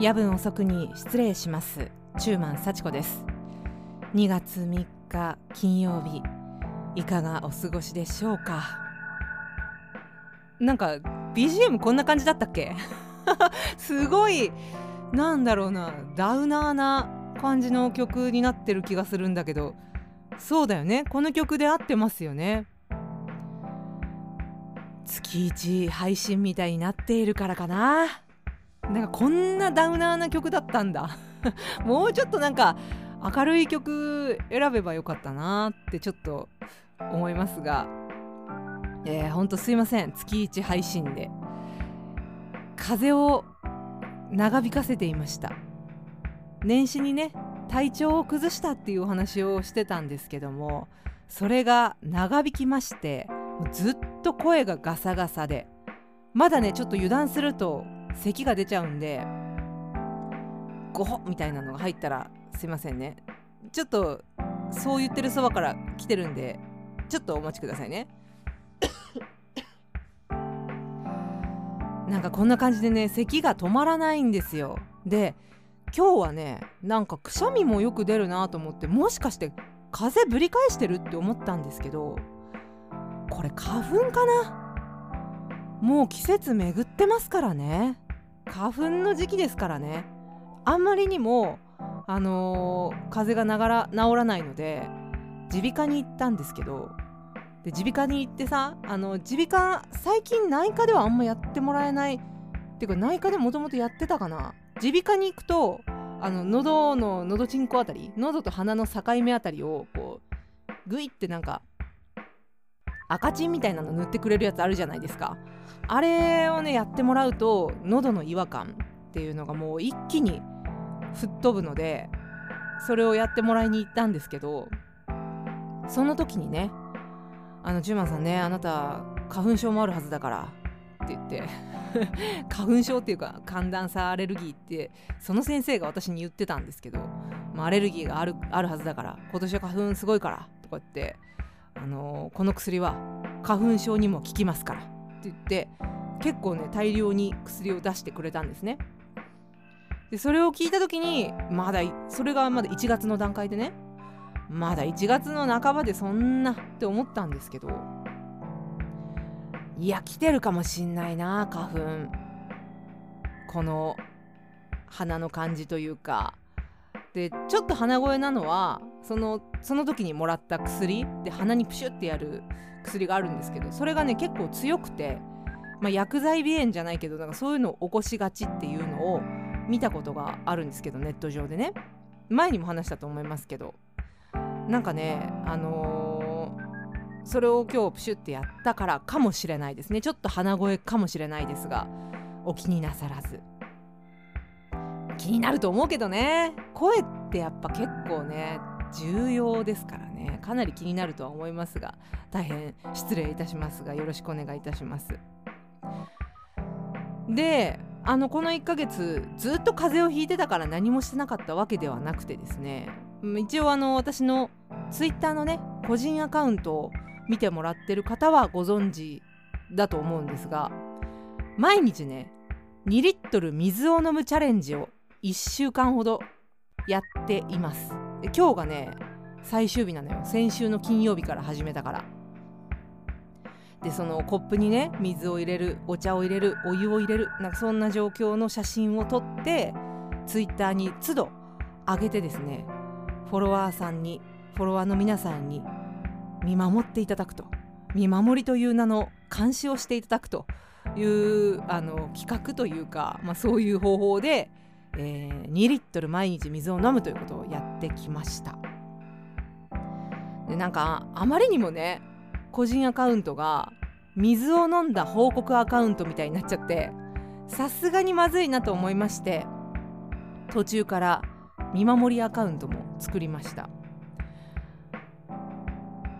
夜分遅くに失礼します。中満幸子です。2月3日金曜日いかがお過ごしでしょうか？なんか BGM こんな感じだったっけ？すごいなんだろうなダウナーな感じの曲になってる気がするんだけどそうだよね。この曲で合ってますよね。月1配信みたいになっているからかな。なんかこんなダウナーな曲だったんだ。もうちょっとなんか明るい曲選べばよかったなってちょっと思いますが。えー、ほんとすいません。月1配信で。風を長引かせていました。年始にね体調を崩したっていうお話をしてたんですけどもそれが長引きましてずっと声がガサガサで。まだねちょっと油断すると咳が出ちゃうんでゴホみたいなのが入ったらすいませんね。ちょっとそう言ってるそばから来てるんでちょっとお待ちくださいね。なんかこんな感じでね咳が止まらないんですよ。で今日はねなんかくしゃみもよく出るなと思ってもしかして風ぶり返してるって思ったんですけどこれ花粉かな？もう季節巡ってますからね。花粉の時期ですからね。あんまりにもあのー、風がながら治らないので耳鼻科に行ったんですけど耳鼻科に行ってさあの耳鼻科最近内科ではあんまやってもらえないっていうか内科でもともとやってたかな。耳鼻科に行くとあの喉の喉チンコあたり喉と鼻の境目あたりをこうグイってなんか赤チンみたいなの塗ってくれるやつあるじゃないですか。あれをねやってもらうと喉の違和感っていうのがもう一気に吹っ飛ぶのでそれをやってもらいに行ったんですけどその時にねあのジュマンさんねあなた花粉症もあるはずだからって言って 花粉症っていうか寒暖差アレルギーってその先生が私に言ってたんですけど、まあ、アレルギーがあるあるはずだから今年は花粉すごいからとか言って、あの、この薬は花粉症にも効きますから。って言って結構ね大量に薬を出してくれたんですね。でそれを聞いた時にまだそれがまだ1月の段階でねまだ1月の半ばでそんなって思ったんですけどいや来てるかもしんないな花粉。この鼻の感じというか。でちょっと鼻声なのはそのその時にもらった薬で鼻にプシュってやる薬があるんですけどそれがね結構強くて、まあ、薬剤鼻炎じゃないけどなんかそういうのを起こしがちっていうのを見たことがあるんですけどネット上でね。前にも話したと思いますけど。なんかねあのー、それを今日プシュってやったからかもしれないですね。ちょっと鼻声かもしれないですがお気になさらず。気になると思うけどね。声ってやっぱ結構ね重要ですからね。かなり気になるとは思いますが大変失礼いたしますがよろしくお願いいたします。であのこの1ヶ月ずっと風邪をひいてたから何もしてなかったわけではなくてですね。一応あの私のツイッターのね個人アカウントを見てもらってる方はご存知だと思うんですが毎日ね2リットル水を飲むチャレンジを1週間ほどやっています。今日がね最終日なのよ。先週の金曜日から始めたから。でそのコップにね水を入れるお茶を入れるお湯を入れるなんかそんな状況の写真を撮ってツイッターに都度上げてですねフォロワーさんにフォロワーの皆さんに見守っていただくと。見守りという名の監視をしていただくというあの企画というか、まあ、そういう方法で、えー、2リットル毎日水を飲むということをやってきました。でなんかあまりにもね個人アカウントが水を飲んだ報告アカウントみたいになっちゃってさすがにまずいなと思いまして途中から見守りアカウントも作りました。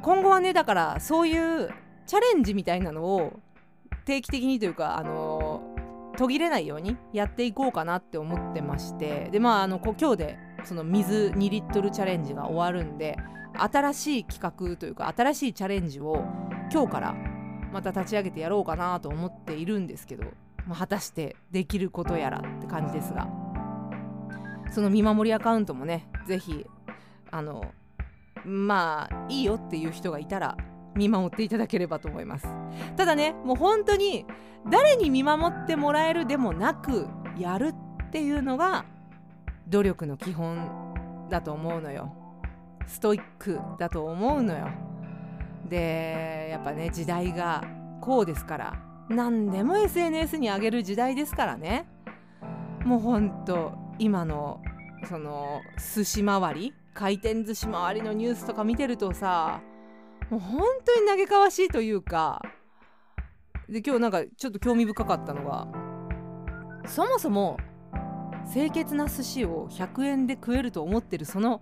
今後はねだからそういうチャレンジみたいなのを定期的にというかあの途切れないようにやっていこうかなって思ってましてでまああの今日でその水2リットルチャレンジが終わるんで新しい企画というか新しいチャレンジを今日からまた立ち上げてやろうかなと思っているんですけど、まあ、果たしてできることやらって感じですがその見守りアカウントもね是非あのまあいいよっていう人がいたら見守っていただければと思います。ただねもう本当に誰に見守ってもらえるでもなくやるっていうのが努力の基本だと思うのよ。ストイックだと思うのよ。でやっぱね時代がこうですから何でも SNS に上げる時代ですからね。もうほんと今のその寿司回り回転寿司回りのニュースとか見てるとさもう本当に嘆かわしいというかで今日なんかちょっと興味深かったのがそもそも清潔な寿司を100円で食えると思ってるその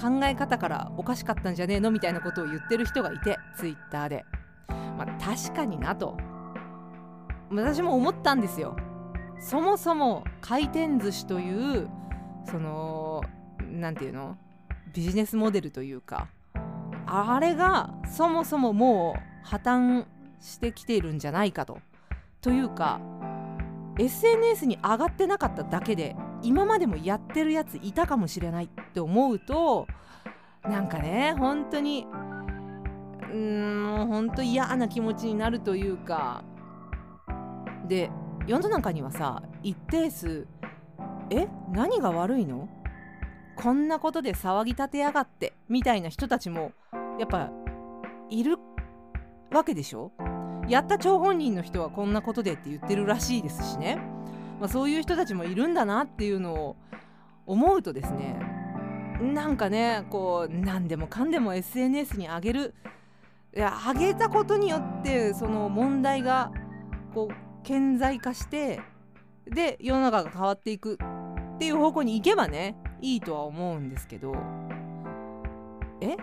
考え方からおかしかったんじゃねえのみたいなことを言ってる人がいてツイッターで、まあ、確かになと。私も思ったんですよ。そもそも回転寿司というその何て言うの？ビジネスモデルというか。あれがそもそももう破綻してきているんじゃないかと。というか SNS に上がってなかっただけで今までもやってるやついたかもしれないって思うとなんかね本当にうーん本当嫌な気持ちになるというか。で世の中にはさ一定数え？何が悪いの？こんなことで騒ぎ立てやがってみたいな人たちもやっぱいるわけでしょ？やった張本人の人はこんなことでって言ってるらしいですしね、まあ、そういう人たちもいるんだなっていうのを思うとですねなんかねこう何でもかんでも SNS に上げるいや上げたことによってその問題がこう顕在化してで世の中が変わっていくっていう方向に行けばねいいとは思うんですけどえ？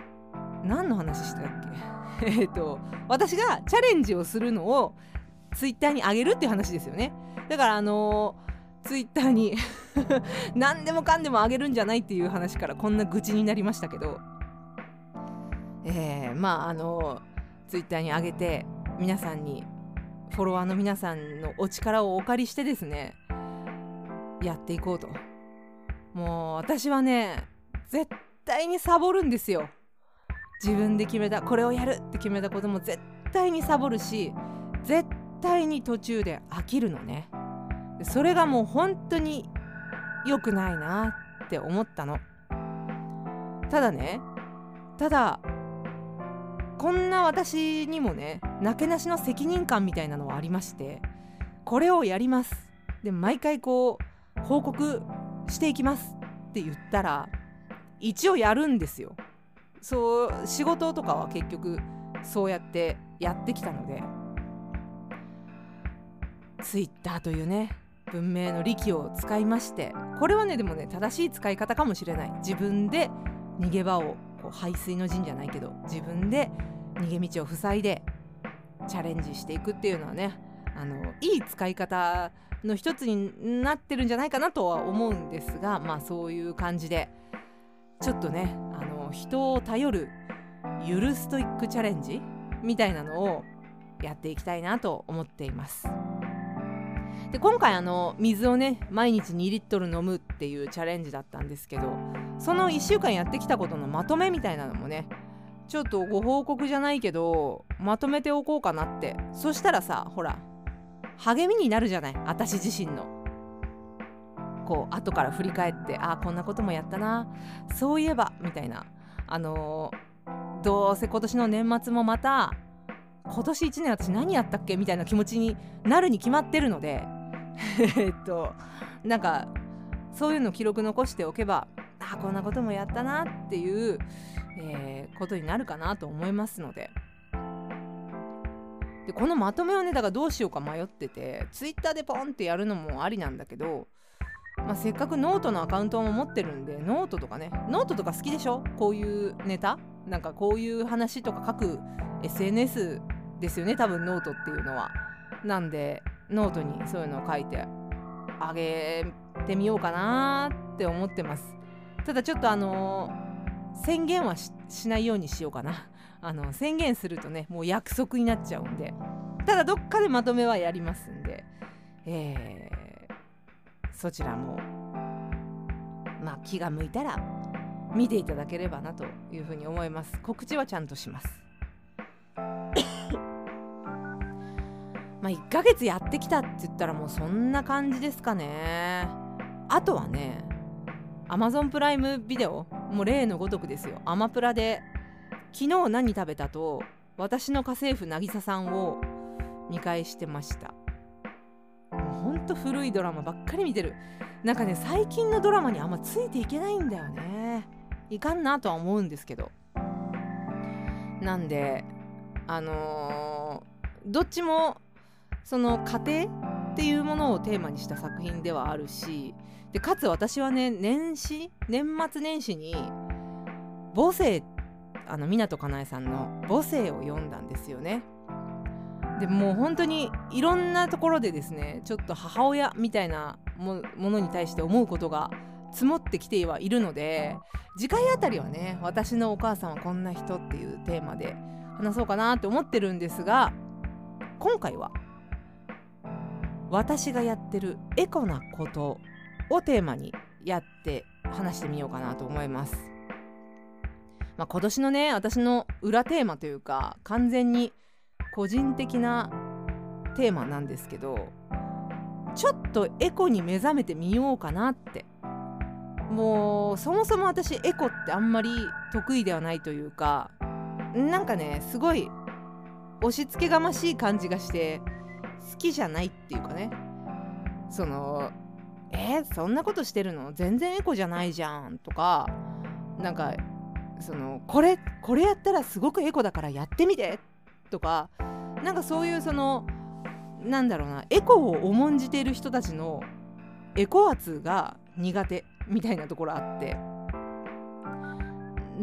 何の話したっけ？えっと私がチャレンジをするのをツイッターに上げるっていう話ですよね。だからあのー、ツイッターに 何でもかんでも上げるんじゃないっていう話からこんな愚痴になりましたけど。えー、まああのー、ツイッターに上げて皆さんにフォロワーの皆さんのお力をお借りしてですねやっていこうと。もう私はね絶対にサボるんですよ。自分で決めたこれをやるって決めたことも絶対にサボるし絶対に途中で飽きるのね。それがもう本当に良くないなって思ったの。ただねただこんな私にもねなけなしの責任感みたいなのはありましてこれをやります。で毎回こう報告していきますって言ったら一応やるんですよ。そう仕事とかは結局そうやってやってきたので。Twitter というね文明の利器を使いましてこれはねでもね正しい使い方かもしれない。自分で逃げ場をこう排水の陣じゃないけど自分で逃げ道を塞いでチャレンジしていくっていうのはねあのいい使い方の一つになってるんじゃないかなとは思うんですがまあそういう感じでちょっとねあの人を頼るゆるストイックチャレンジみたいなのをやっていきたいなと思っています。で今回あの水をね毎日2リットル飲むっていうチャレンジだったんですけどその1週間やってきたことのまとめみたいなのもねちょっとご報告じゃないけどまとめておこうかなってそしたらさほら励みになるじゃない？私自身の。こう後から振り返ってああこんなこともやったな。そういえばみたいな。あのー、どうせ今年の年末もまた今年1年私何やったっけ？みたいな気持ちになるに決まってるので。えっとなんかそういうの記録残しておけばあこんなこともやったなっていうえー、ことになるかなと思いますので。でこのまとめをねだからどうしようか迷っててツイッターでポンってやるのもありなんだけど、まあ、せっかくノートのアカウントも持ってるんでノートとかねノートとか好きでしょ？こういうネタ？なんかこういう話とか書く SNS ですよね多分ノートっていうのは。なんでノートにそういうのを書いてあげてみようかなって思ってます。ただちょっとあのー宣言はしないようにしようかなあの宣言するとねもう約束になっちゃうんで。ただどっかでまとめはやりますんで、えー、そちらもまあ気が向いたら見ていただければなというふうに思います。告知はちゃんとします。まあ1ヶ月やってきたって言ったらもうそんな感じですかね。あとはね Amazon プライムビデオもう例のごとくですよ。アマプラで昨日何食べたと私の家政婦渚さんを見返してました。もうほんと古いドラマばっかり見てる。なんかね最近のドラマにあんまついていけないんだよね。いかんなとは思うんですけど。なんであのー、どっちもその家庭っていうものをテーマにした作品ではあるしでかつ私はね年始年末年始に母性ってあの湊かなえさんの「母性」を読んだんですよね。でもう本当にいろんなところでですねちょっと母親みたいなものに対して思うことが積もってきてはいるので次回あたりはね私のお母さんはこんな人っていうテーマで話そうかなって思ってるんですが今回は私がやってるエコなことをテーマにやって話してみようかなと思います。まあ、今年のね私の裏テーマというか完全に個人的なテーマなんですけどちょっとエコに目覚めてみようかなって。もうそもそも私エコってあんまり得意ではないというかなんかねすごい押し付けがましい感じがして好きじゃないっていうかね。そのえー、そんなことしてるの？全然エコじゃないじゃんとかなんかそのこれこれやったらすごくエコだからやってみてとかなんかそういうそのなんだろうなエコを重んじている人たちのエコ圧が苦手みたいなところあって。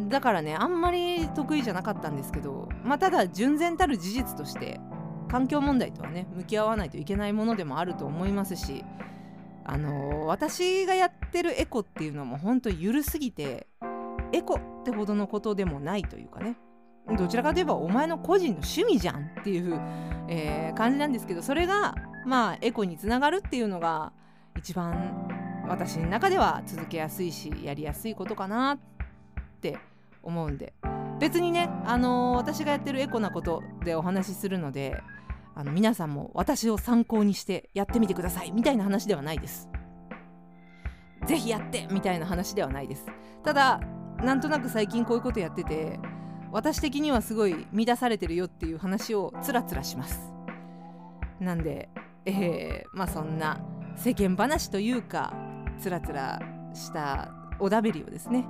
だからねあんまり得意じゃなかったんですけどまあただ純然たる事実として環境問題とはね向き合わないといけないものでもあると思いますしあの、私がやってるエコっていうのも本当緩すぎてエコってほどのことでもないというかねどちらかといえばお前の個人の趣味じゃんっていう、えー、感じなんですけどそれがまあエコにつながるっていうのが一番私の中では続けやすいしやりやすいことかなって思うんで別にね、あのー、私がやってるエコなことでお話しするのであの皆さんも私を参考にしてやってみてくださいみたいな話ではないです。ぜひやってみたいな話ではないです。ただなんとなく最近こういうことやってて私的にはすごい乱されてるよっていう話をつらつらします。なんで、えー、まあそんな世間話というかつらつらしたおだべりをですね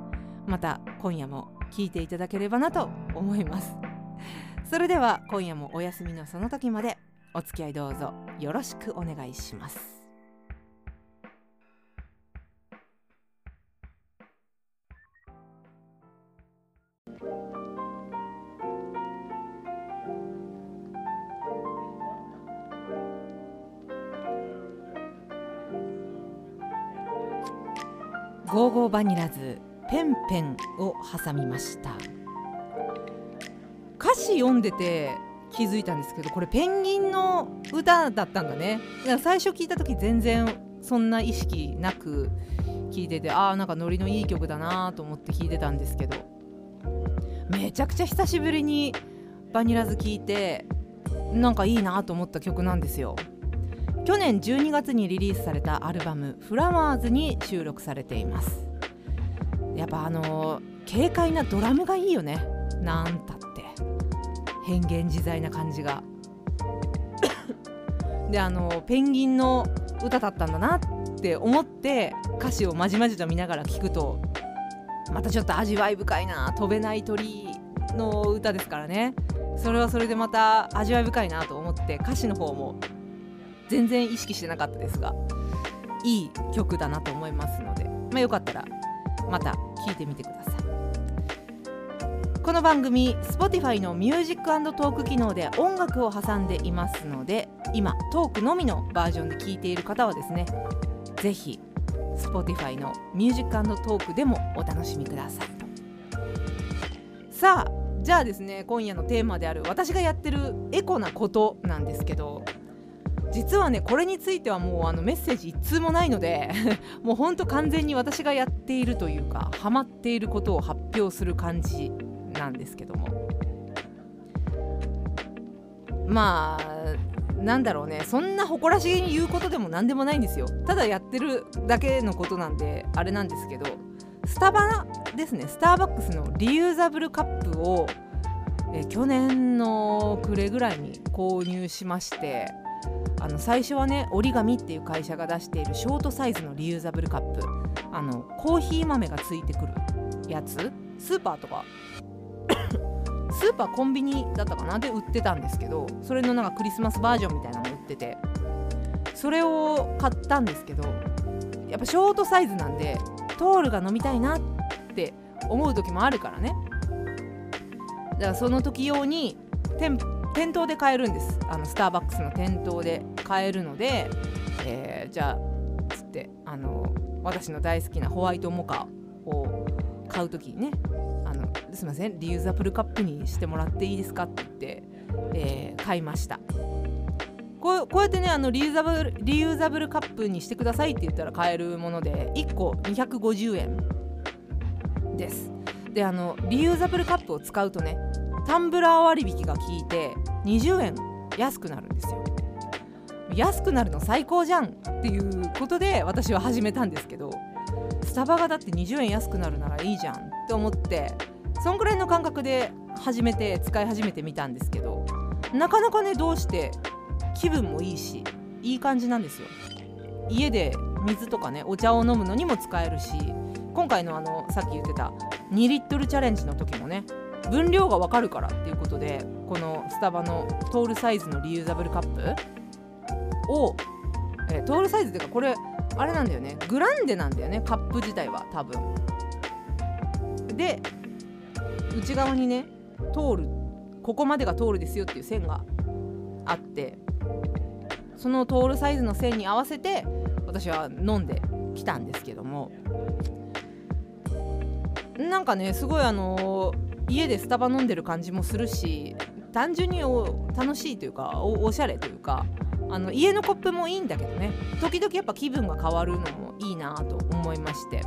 また今夜も聞いていただければなと思います。それでは今夜もお休みのその時までお付き合いどうぞよろしくお願いしますゴーゴーバニラズペンペンを挟みました。歌詞読んでて気づいたんですけどこれペンギンの歌だったんだね。だから最初聞いた時全然そんな意識なく聞いててああなんかノリのいい曲だなと思って聞いてたんですけど。めちゃくちゃ久しぶりにバニラズ聞いてなんかいいなと思った曲なんですよ。去年12月にリリースされたアルバム「フラワーズ」に収録されています。やっぱあの軽快なドラムがいいよね。なんたって。変幻自在な感じが。であのペンギンの歌だったんだなって思って歌詞をまじまじと見ながら聞くとまたちょっと味わい深いな飛べない鳥の歌ですからね。それはそれでまた味わい深いなと思って歌詞の方も全然意識してなかったですがいい曲だなと思いますので、まあ、よかったらまた聴いてみてください。この番組 Spotify の Music Talk 機能で音楽を挟んでいますので今トークのみのバージョンで聞いている方はですねぜひ Spotify の Music Talk でもお楽しみくださいさあじゃあですね今夜のテーマである私がやってるエコなことなんですけど実はねこれについてはもうあのメッセージ一通もないので もうほんと完全に私がやっているというかハマっていることを発表する感じなんですけども。まあなんだろうね。そんな誇らしげに言うことでも何でもないんですよ。ただやってるだけのことなんであれなんですけどスタバですね。スターバックスのリユーザブルカップをえ去年の暮れぐらいに購入しましてあの最初はね折り紙っていう会社が出しているショートサイズのリユーザブルカップ。あのコーヒー豆がついてくるやつ。スーパーとか。スーパーコンビニだったかな？で売ってたんですけどそれのなんかクリスマスバージョンみたいなの売ってて。それを買ったんですけどやっぱショートサイズなんでトールが飲みたいなって思う時もあるからね。だからその時用に店店頭で買えるんです。あのスターバックスの店頭で買えるので、えー、じゃあつってあの私の大好きなホワイトモカを買う時にねあのすいませんリユーザブルカップにしてもらっていいですかって言って、えー、買いました。こうこうやってねあのリユーザブルリユーザブルカップにしてくださいって言ったら買えるもので1個250円です。であのリユーザブルカップを使うとねタンブラー割引が効いて20円安くなるんですよ。安くなるの最高じゃんっていうことで私は始めたんですけどスタバがだって20円安くなるならいいじゃんって思ってそんぐらいの感覚で始めて使い始めてみたんですけどなかなかねどうして気分もいいしいい感じなんですよ。家で水とかねお茶を飲むのにも使えるし今回のあのさっき言ってた2リットルチャレンジの時もね分量がわかるからっていうことでこのスタバのトールサイズのリユーザブルカップを、えー、トールサイズっていうかこれあれなんだよね。グランデなんだよね。カップ自体は多分。で内側にね通るここまでが通るですよっていう線があってその通るサイズの線に合わせて私は飲んできたんですけども。なんかねすごいあのー、家でスタバ飲んでる感じもするし単純に楽しいというかおしゃれというかあの家のコップもいいんだけどね。時々やっぱ気分が変わるのもいいなと思いまして、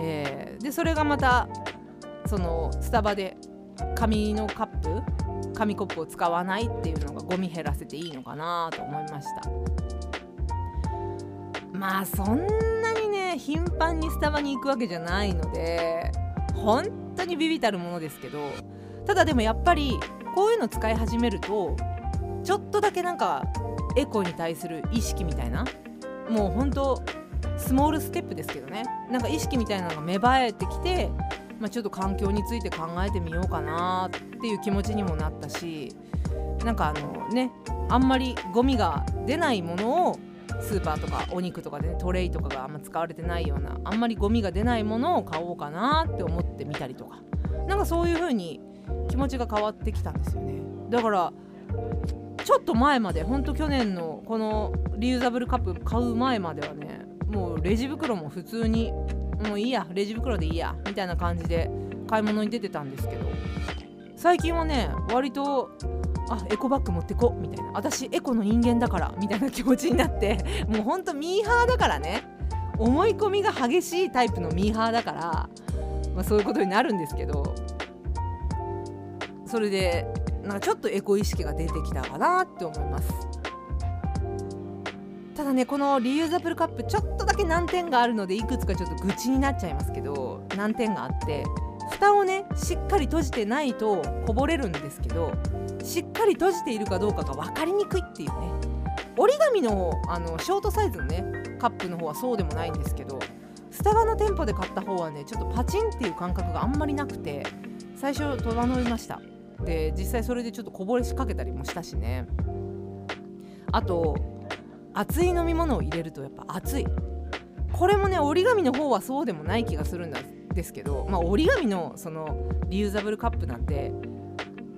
えー、でそれがまたそのスタバで紙のカップ紙コップを使わないっていうのがゴミ減らせていいのかなと思いました。まあそんなにね頻繁にスタバに行くわけじゃないので本当にビビたるものですけどただでもやっぱりこういうの使い始めるとちょっとだけなんかエコに対する意識みたいなもうほんとスモールステップですけどね。なんか意識みたいなのが芽生えてきて、まあ、ちょっと環境について考えてみようかなっていう気持ちにもなったしなんかあのねあんまりゴミが出ないものをスーパーとかお肉とかで、ね、トレイとかがあんま使われてないようなあんまりゴミが出ないものを買おうかなって思ってみたりとか。なんかそういう風に気持ちが変わってきたんですよね。だからちょっと前までほんと去年のこのリユーザブルカップ買う前まではねもうレジ袋も普通にもういいやレジ袋でいいやみたいな感じで買い物に出てたんですけど。最近はね割とあエコバッグ持ってこみたいな私エコの人間だからみたいな気持ちになって。もうほんとミーハーだからね。思い込みが激しいタイプのミーハーだから、まあ、そういうことになるんですけど。それでなんかちょっとエコ意識が出てきたかなって思います。ただねこのリユーザブルカップちょっとだけ難点があるのでいくつかちょっと愚痴になっちゃいますけど難点があって。蓋をねしっかり閉じてないとこぼれるんですけどしっかり閉じているかどうかが分かりにくいっていうね。折り紙のあのショートサイズのねカップの方はそうでもないんですけどスタバの店舗で買った方はねちょっとパチンっていう感覚があんまりなくて最初戸惑いました。で実際それでちょっとこぼれしかけたりもしたしね。あと熱い飲み物を入れるとやっぱ熱い。これもね折り紙の方はそうでもない気がするんですけど、まあ、折り紙のそのリユーザブルカップなんて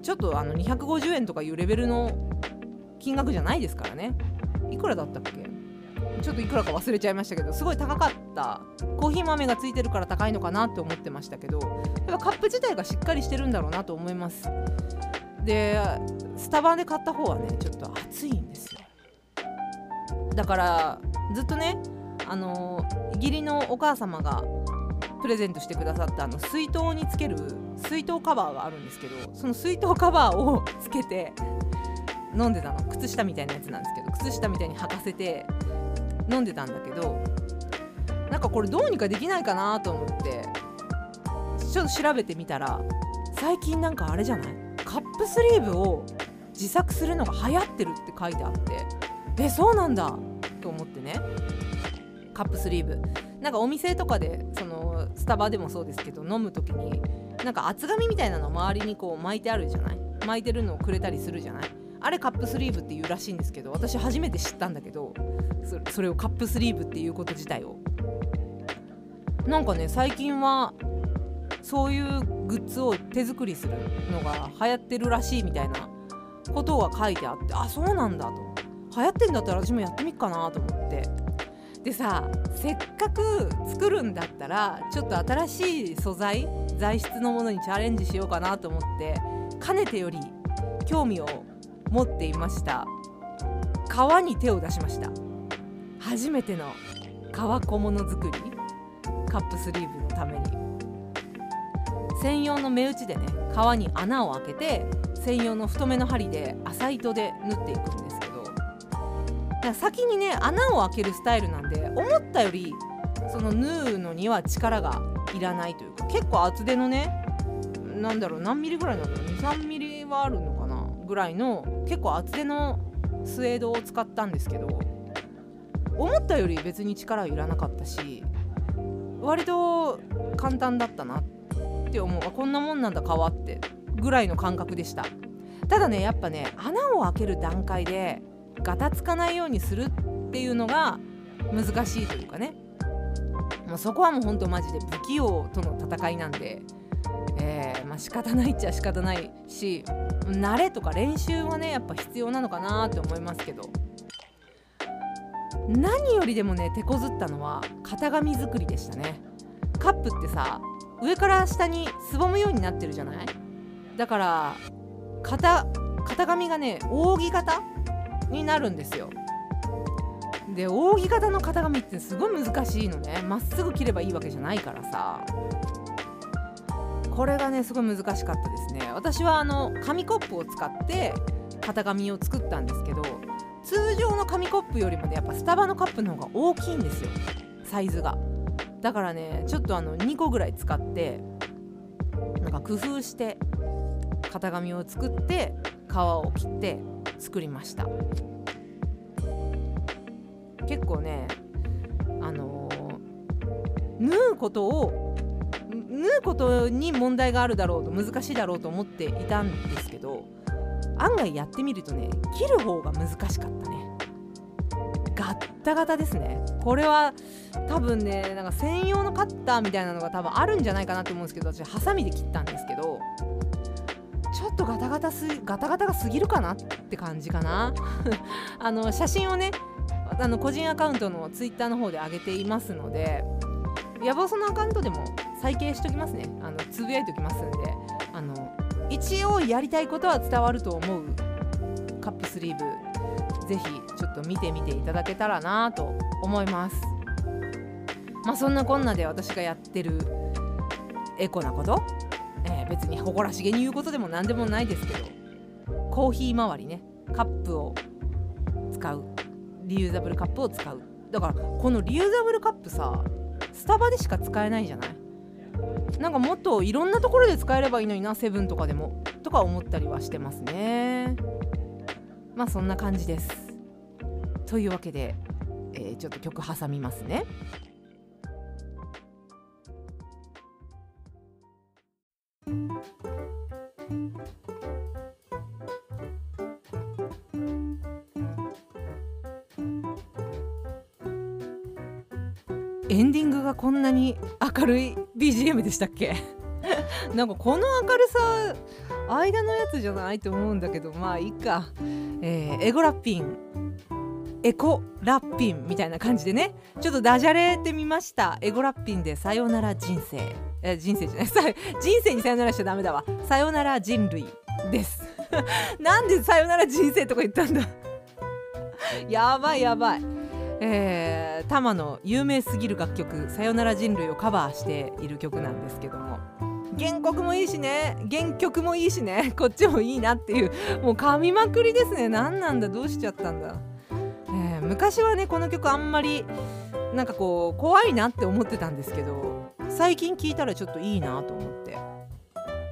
ちょっとあの250円とかいうレベルの金額じゃないですからね。いくらだったっけ？ちょっといくらか忘れちゃいましたけどすごい高かった。コーヒー豆がついてるから高いのかなって思ってましたけどやっぱカップ自体がしっかりしてるんだろうなと思います。でスタバで買った方はねちょっと熱いんですよ。だからずっとねあの義理のお母様がプレゼントしてくださったあの水筒につける水筒カバーがあるんですけどその水筒カバーを つけて飲んでたの。靴下みたいなやつなんですけど靴下みたいに履かせて飲んでたんだけどなんかこれどうにかできないかなと思ってちょっと調べてみたら最近なんかあれじゃない？カップスリーブを自作するのが流行ってるって書いてあってえそうなんだと思ってね。カップスリーブ。なんかお店とかでそのスタバでもそうですけど飲む時になんか厚紙みたいなの周りにこう巻いてあるじゃない？巻いてるのをくれたりするじゃない？あれカップスリーブっていうらしいんですけど私初めて知ったんだけどそれをカップスリーブっていうこと自体を。なんかね最近はそういうグッズを手作りするのが流行ってるらしいみたいなことが書いてあってあそうなんだと。流行ってんだったら私もやってみっかなと思って。でさせっかく作るんだったらちょっと新しい素材材質のものにチャレンジしようかなと思ってかねてより興味を持っていました。革に手を出しました。初めての革小物作りカップスリーブのために。専用の目打ちでね革に穴を開けて専用の太めの針で浅糸で縫っていくんです。先にね穴を開けるスタイルなんで思ったよりその縫うのには力がいらないというか結構厚手のねなんだろう何ミリぐらいなの23ミリはあるのかなぐらいの結構厚手のスウェードを使ったんですけど思ったより別に力はいらなかったし割と簡単だったなって思う。こんなもんなんだ革ってぐらいの感覚でした。ただねやっぱね穴を開ける段階でガタつかないようにするっていうのが難しいというかね。もうそこはもうほんとマジで不器用との戦いなんで、えー、まあ仕方ないっちゃ仕方ないし慣れとか練習はねやっぱ必要なのかなって思いますけど。何よりでもね手こずったのは型紙作りでしたね。カップってさ上から下にすぼむようになってるじゃない？だから型型紙がね扇形？になるんですよ。で扇形の型紙ってすごい難しいのね。まっすぐ切ればいいわけじゃないからさ。これがねすごい難しかったですね。私はあの紙コップを使って型紙を作ったんですけど通常の紙コップよりもねやっぱスタバのカップの方が大きいんですよ。サイズが。だからねちょっとあの2個ぐらい使ってなんか工夫して型紙を作って皮を切って作りました。結構ねあのー、縫うことを縫うことに問題があるだろうと難しいだろうと思っていたんですけど案外やってみるとね切る方が難しかったね。ガッタガタですね。これは多分ねなんか専用のカッターみたいなのが多分あるんじゃないかなと思うんですけど私ハサミで切ったんですけどとガタガタすガタガタが過ぎるかなって感じかな。あの写真をねあの個人アカウントのツイッターの方で上げていますので野望そのアカウントでも再掲しときますね。あのつぶやいておきますんであの一応やりたいことは伝わると思うカップスリーブぜひちょっと見てみていただけたらなと思います。まあそんなこんなで私がやってるエコなこと、別に誇らしげに言うことでも何でもないですけどコーヒー周りねカップを使う。リユーザブルカップを使う。だからこのリユーザブルカップさスタバでしか使えないじゃない？なんかもっといろんなところで使えればいいのになセブンとかでも。とか思ったりはしてますね。まあそんな感じです。というわけで、えー、ちょっと曲挟みますね。明るい BGM でしたっけ？なんかこの明るさ間のやつじゃないと思うんだけどまあいいか、えー、エゴラッピン。エコラッピンみたいな感じでね。ちょっとダジャレってみました。エゴラッピンでさよなら人生。え人生じゃない。人生にさよならしちゃダメだわ。さよなら人類です。なんでさよなら人生とか言ったんだ？やばいやばい。えー、タマの有名すぎる楽曲「さよなら人類」をカバーしている曲なんですけども。原曲もいいしね。原曲もいいしね。こっちもいいなっていう。もう噛みまくりですね。何なんだ？どうしちゃったんだ、えー、昔はねこの曲あんまりなんかこう怖いなって思ってたんですけど最近聞いたらちょっといいなと思って。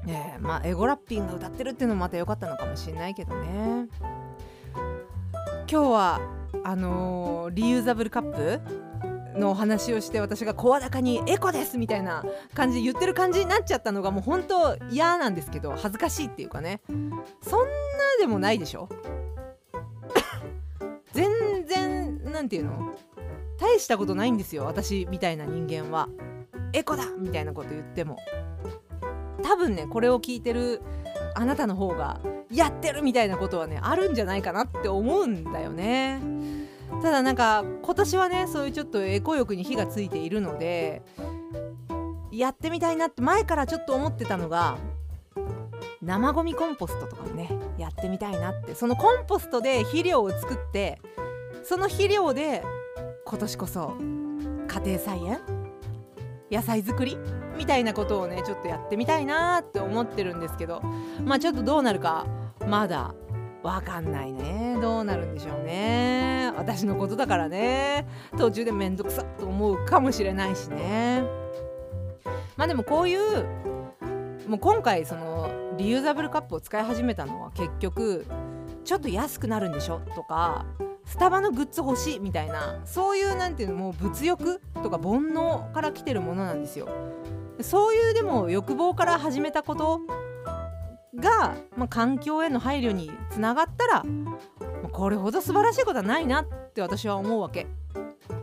ねえまあエゴラッピンが歌ってるっていうのもまた良かったのかもしれないけどね。今日はあのー、リユーザブルカップのお話をして私が声高にエコですみたいな感じで言ってる感じになっちゃったのがもう本当嫌なんですけど恥ずかしいっていうかね。そんなでもないでしょ？全然なんていうの？大したことないんですよ私みたいな人間は。エコだみたいなこと言っても。多分ねこれを聞いてるあなたの方がやってるみたいなことはねあるんじゃないかなって思うんだよね。ただなんか今年はねそういうちょっとエコ欲に火がついているのでやってみたいなって前からちょっと思ってたのが生ゴミコンポストとかねやってみたいなって。そのコンポストで肥料を作ってその肥料で今年こそ家庭菜園野菜作り？みたいなことをねちょっとやってみたいなって思ってるんですけど。まあちょっとどうなるかまだわかんないね。どうなるんでしょうね。私のことだからね。途中でめんどくさと思うかもしれないしね。まあでもこういうもう今回そのリユーザブルカップを使い始めたのは結局ちょっと安くなるんでしょ？とかスタバのグッズ欲しいみたいなそういうなんていうのもう物欲とか煩悩から来てるものなんですよ。そういうでも欲望から始めたことが、まあ、環境への配慮につながったら、ま、これほど素晴らしいことはないなって私は思うわけ。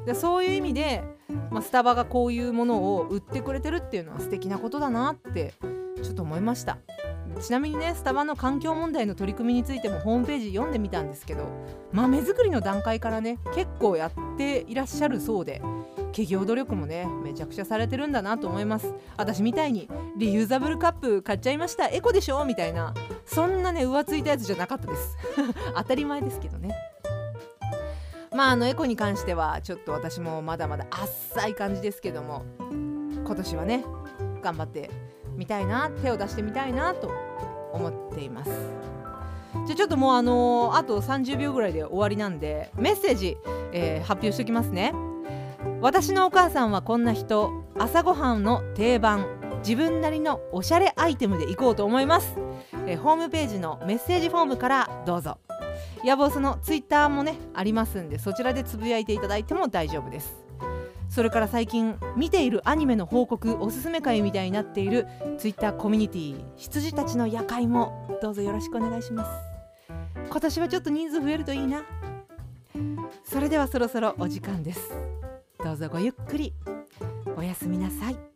でそういう意味で、まあ、スタバがこういうものを売ってくれてるっていうのは素敵なことだなってちょっと思いました。ちなみにねスタバの環境問題の取り組みについてもホームページ読んでみたんですけど豆作りの段階からね結構やっていらっしゃるそうで企業努力もねめちゃくちゃされてるんだなと思います。私みたいにリユーザブルカップ買っちゃいましたエコでしょ？みたいなそんなね浮ついたやつじゃなかったです。当たり前ですけどね。まああのエコに関してはちょっと私もまだまだあっさい感じですけども今年はね頑張ってみたいな手を出してみたいなと思っています。じゃあちょっともうあのー、あと30秒ぐらいで終わりなんでメッセージ、えー、発表しておきますね。私のお母さんはこんな人朝ごはんの定番自分なりのおしゃれアイテムでいこうと思います、えー、ホームページのメッセージフォームからどうぞ。野望そのツイッターもねありますんでそちらでつぶやいていただいても大丈夫です。それから最近見ているアニメの報告おすすめ会みたいになっているツイッターコミュニティ羊たちの夜会もどうぞよろしくお願いします。今年はちょっと人数増えるといいな。それではそろそろお時間です。どうぞごゆっくり。おやすみなさい。